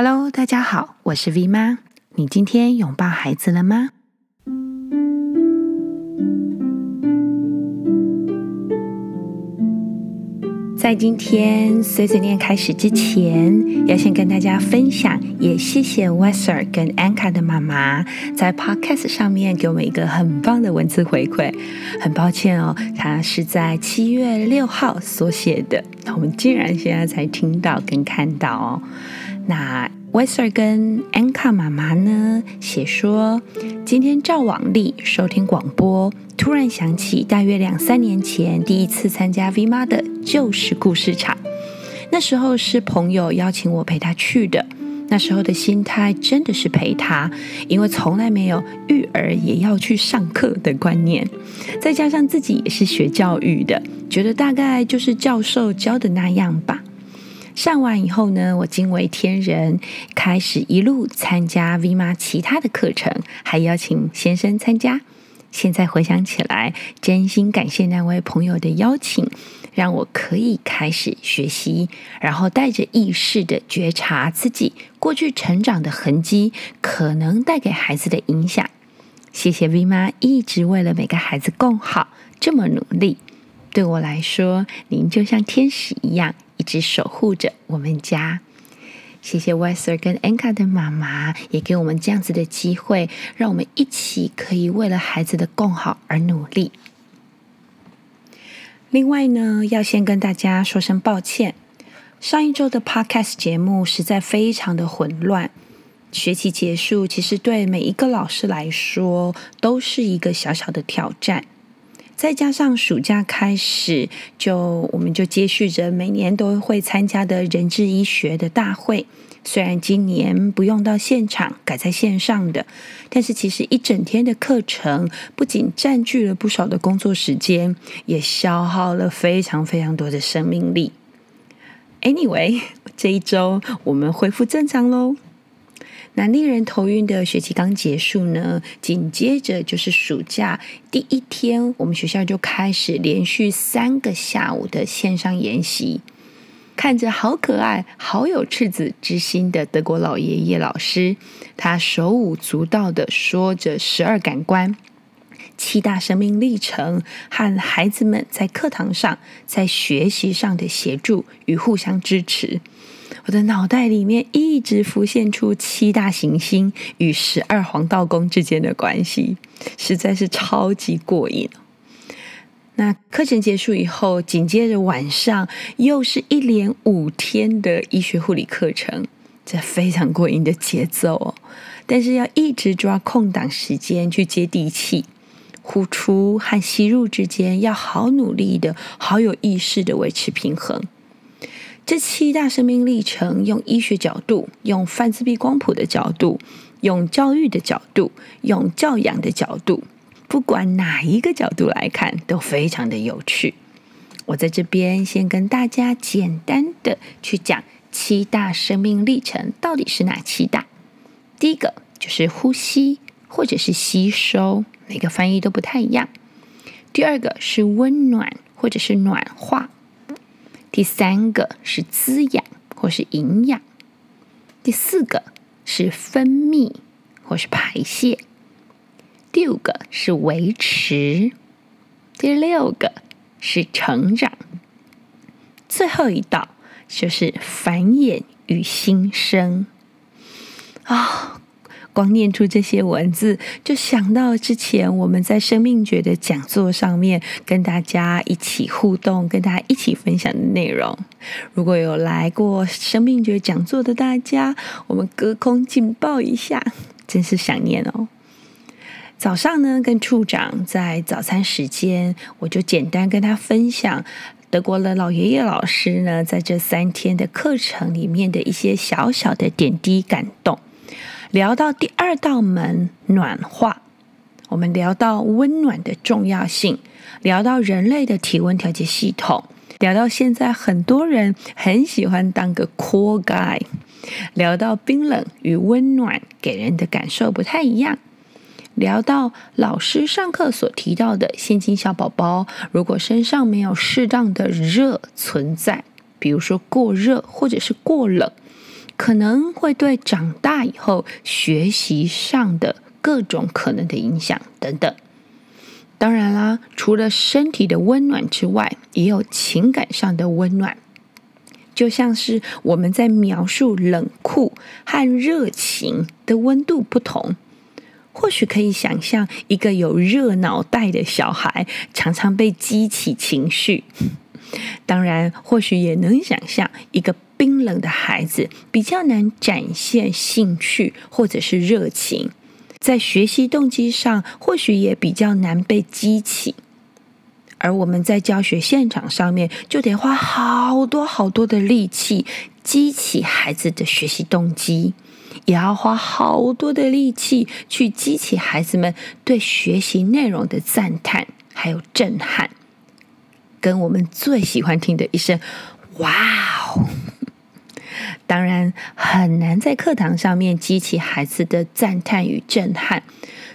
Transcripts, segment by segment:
Hello，大家好，我是 V 妈。你今天拥抱孩子了吗？在今天碎碎念开始之前，要先跟大家分享，也谢谢 Weser 跟 Anka 的妈妈在 Podcast 上面给我们一个很棒的文字回馈。很抱歉哦，它是在七月六号所写的，我们竟然现在才听到跟看到哦。那 Weser 跟 Anka 妈妈呢写说，今天照往例收听广播，突然想起大约两三年前第一次参加 V 妈的旧时故事场，那时候是朋友邀请我陪他去的，那时候的心态真的是陪他，因为从来没有育儿也要去上课的观念，再加上自己也是学教育的，觉得大概就是教授教的那样吧。上完以后呢，我惊为天人，开始一路参加 V 妈其他的课程，还邀请先生参加。现在回想起来，真心感谢那位朋友的邀请，让我可以开始学习，然后带着意识的觉察自己过去成长的痕迹，可能带给孩子的影响。谢谢 V 妈一直为了每个孩子更好这么努力，对我来说，您就像天使一样。一直守护着我们家，谢谢 Weser 跟 Anka 的妈妈，也给我们这样子的机会，让我们一起可以为了孩子的更好而努力。另外呢，要先跟大家说声抱歉，上一周的 Podcast 节目实在非常的混乱。学期结束，其实对每一个老师来说都是一个小小的挑战。再加上暑假开始，就我们就接续着每年都会参加的人智医学的大会。虽然今年不用到现场，改在线上的，但是其实一整天的课程不仅占据了不少的工作时间，也消耗了非常非常多的生命力。Anyway，这一周我们恢复正常喽。那令人头晕的学期刚结束呢，紧接着就是暑假第一天，我们学校就开始连续三个下午的线上研习。看着好可爱、好有赤子之心的德国老爷爷老师，他手舞足蹈的说着十二感官、七大生命历程，和孩子们在课堂上、在学习上的协助与互相支持。我的脑袋里面一直浮现出七大行星与十二黄道宫之间的关系，实在是超级过瘾。那课程结束以后，紧接着晚上又是一连五天的医学护理课程，这非常过瘾的节奏哦。但是要一直抓空档时间去接地气，呼出和吸入之间要好努力的、好有意识的维持平衡。这七大生命历程，用医学角度，用泛自闭光谱的角度，用教育的角度，用教养的角度，不管哪一个角度来看，都非常的有趣。我在这边先跟大家简单的去讲七大生命历程到底是哪七大。第一个就是呼吸或者是吸收，每个翻译都不太一样。第二个是温暖或者是暖化。第三个是滋养或是营养，第四个是分泌或是排泄，第五个是维持，第六个是成长，最后一道就是繁衍与新生。啊。光念出这些文字，就想到之前我们在生命觉的讲座上面跟大家一起互动、跟大家一起分享的内容。如果有来过生命觉讲座的大家，我们隔空紧抱一下，真是想念哦。早上呢，跟处长在早餐时间，我就简单跟他分享德国的老爷爷老师呢，在这三天的课程里面的一些小小的点滴感动。聊到第二道门暖化，我们聊到温暖的重要性，聊到人类的体温调节系统，聊到现在很多人很喜欢当个 cool guy，聊到冰冷与温暖给人的感受不太一样，聊到老师上课所提到的现今小宝宝如果身上没有适当的热存在，比如说过热或者是过冷。可能会对长大以后学习上的各种可能的影响等等。当然啦，除了身体的温暖之外，也有情感上的温暖。就像是我们在描述冷酷和热情的温度不同，或许可以想象一个有热脑袋的小孩常常被激起情绪。当然，或许也能想象一个冰冷的孩子比较难展现兴趣或者是热情，在学习动机上或许也比较难被激起。而我们在教学现场上面，就得花好多好多的力气，激起孩子的学习动机，也要花好多的力气去激起孩子们对学习内容的赞叹，还有震撼，跟我们最喜欢听的一声“哇哦”。当然，很难在课堂上面激起孩子的赞叹与震撼，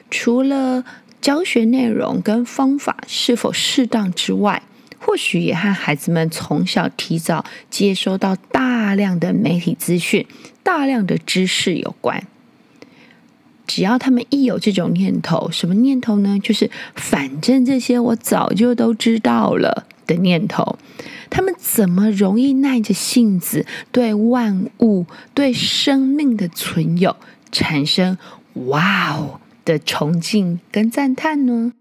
除了。教学内容跟方法是否适当之外，或许也和孩子们从小提早接收到大量的媒体资讯、大量的知识有关。只要他们一有这种念头，什么念头呢？就是反正这些我早就都知道了的念头。他们怎么容易耐着性子对万物、对生命的存有产生“哇哦”的崇敬跟赞叹呢？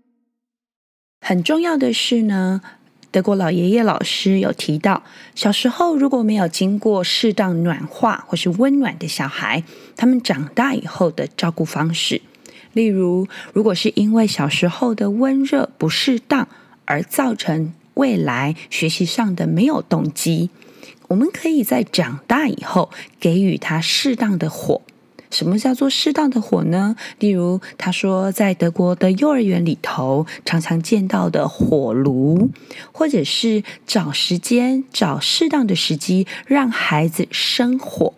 很重要的是呢，德国老爷爷老师有提到，小时候如果没有经过适当暖化或是温暖的小孩，他们长大以后的照顾方式，例如，如果是因为小时候的温热不适当而造成未来学习上的没有动机，我们可以在长大以后给予他适当的火。什么叫做适当的火呢？例如，他说在德国的幼儿园里头常常见到的火炉，或者是找时间、找适当的时机让孩子生火、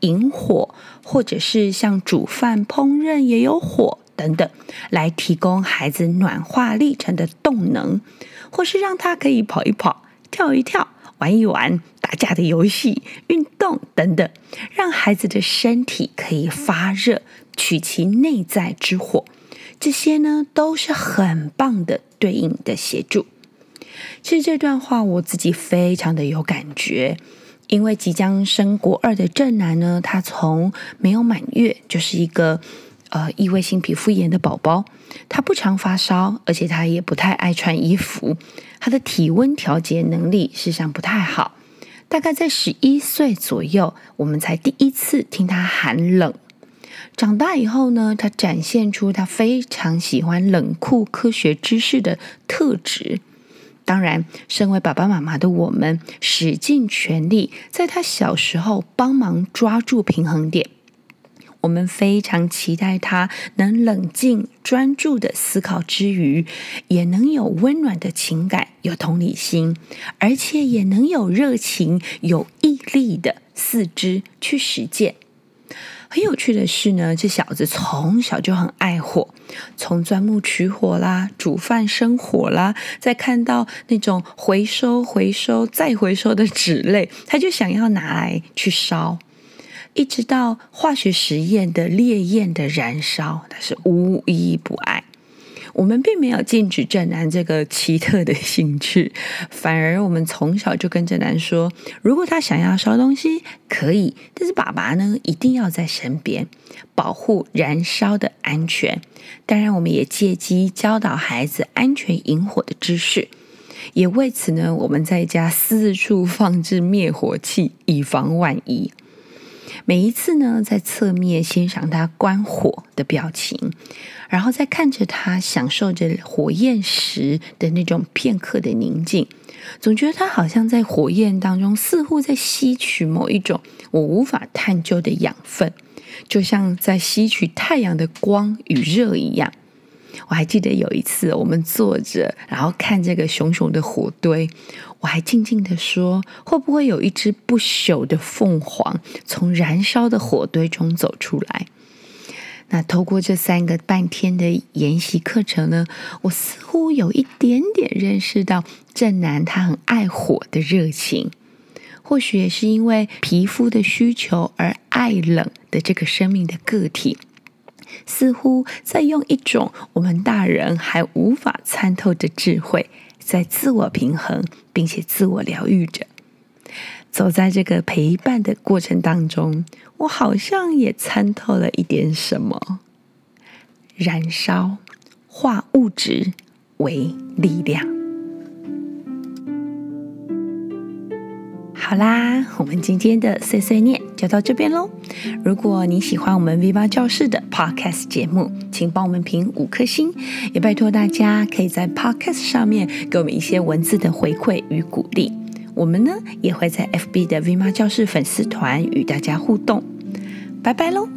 引火，或者是像煮饭、烹饪也有火等等，来提供孩子暖化历程的动能，或是让他可以跑一跑、跳一跳。玩一玩打架的游戏、运动等等，让孩子的身体可以发热，取其内在之火。这些呢，都是很棒的对应的协助。其实这段话我自己非常的有感觉，因为即将升国二的正男呢，他从没有满月就是一个。呃，异位性皮肤炎的宝宝，他不常发烧，而且他也不太爱穿衣服。他的体温调节能力事实上不太好。大概在十一岁左右，我们才第一次听他喊冷。长大以后呢，他展现出他非常喜欢冷酷科学知识的特质。当然，身为爸爸妈妈的我们，使尽全力在他小时候帮忙抓住平衡点。我们非常期待他能冷静专注的思考之余，也能有温暖的情感、有同理心，而且也能有热情、有毅力的四肢去实践。很有趣的是呢，这小子从小就很爱火，从钻木取火啦、煮饭生火啦，再看到那种回收、回收再回收的纸类，他就想要拿来去烧。一直到化学实验的烈焰的燃烧，他是无一不爱。我们并没有禁止正男这个奇特的兴趣，反而我们从小就跟正男说，如果他想要烧东西，可以，但是爸爸呢，一定要在身边，保护燃烧的安全。当然，我们也借机教导孩子安全引火的知识，也为此呢，我们在家四处放置灭火器，以防万一。每一次呢，在侧面欣赏他关火的表情，然后再看着他享受着火焰时的那种片刻的宁静，总觉得他好像在火焰当中，似乎在吸取某一种我无法探究的养分，就像在吸取太阳的光与热一样。我还记得有一次，我们坐着，然后看这个熊熊的火堆，我还静静地说：“会不会有一只不朽的凤凰从燃烧的火堆中走出来？”那透过这三个半天的研习课程呢，我似乎有一点点认识到正男他很爱火的热情。或许也是因为皮肤的需求而爱冷的这个生命的个体，似乎在用一种我们大人还无法参透的智慧，在自我平衡，并且自我疗愈着。走在这个陪伴的过程当中，我好像也参透了一点什么：燃烧，化物质为力量。好啦，我们今天的碎碎念就到这边喽。如果你喜欢我们 V8 教室的 Podcast 节目，请帮我们评五颗星，也拜托大家可以在 Podcast 上面给我们一些文字的回馈与鼓励。我们呢也会在 FB 的 V8 教室粉丝团与大家互动。拜拜喽！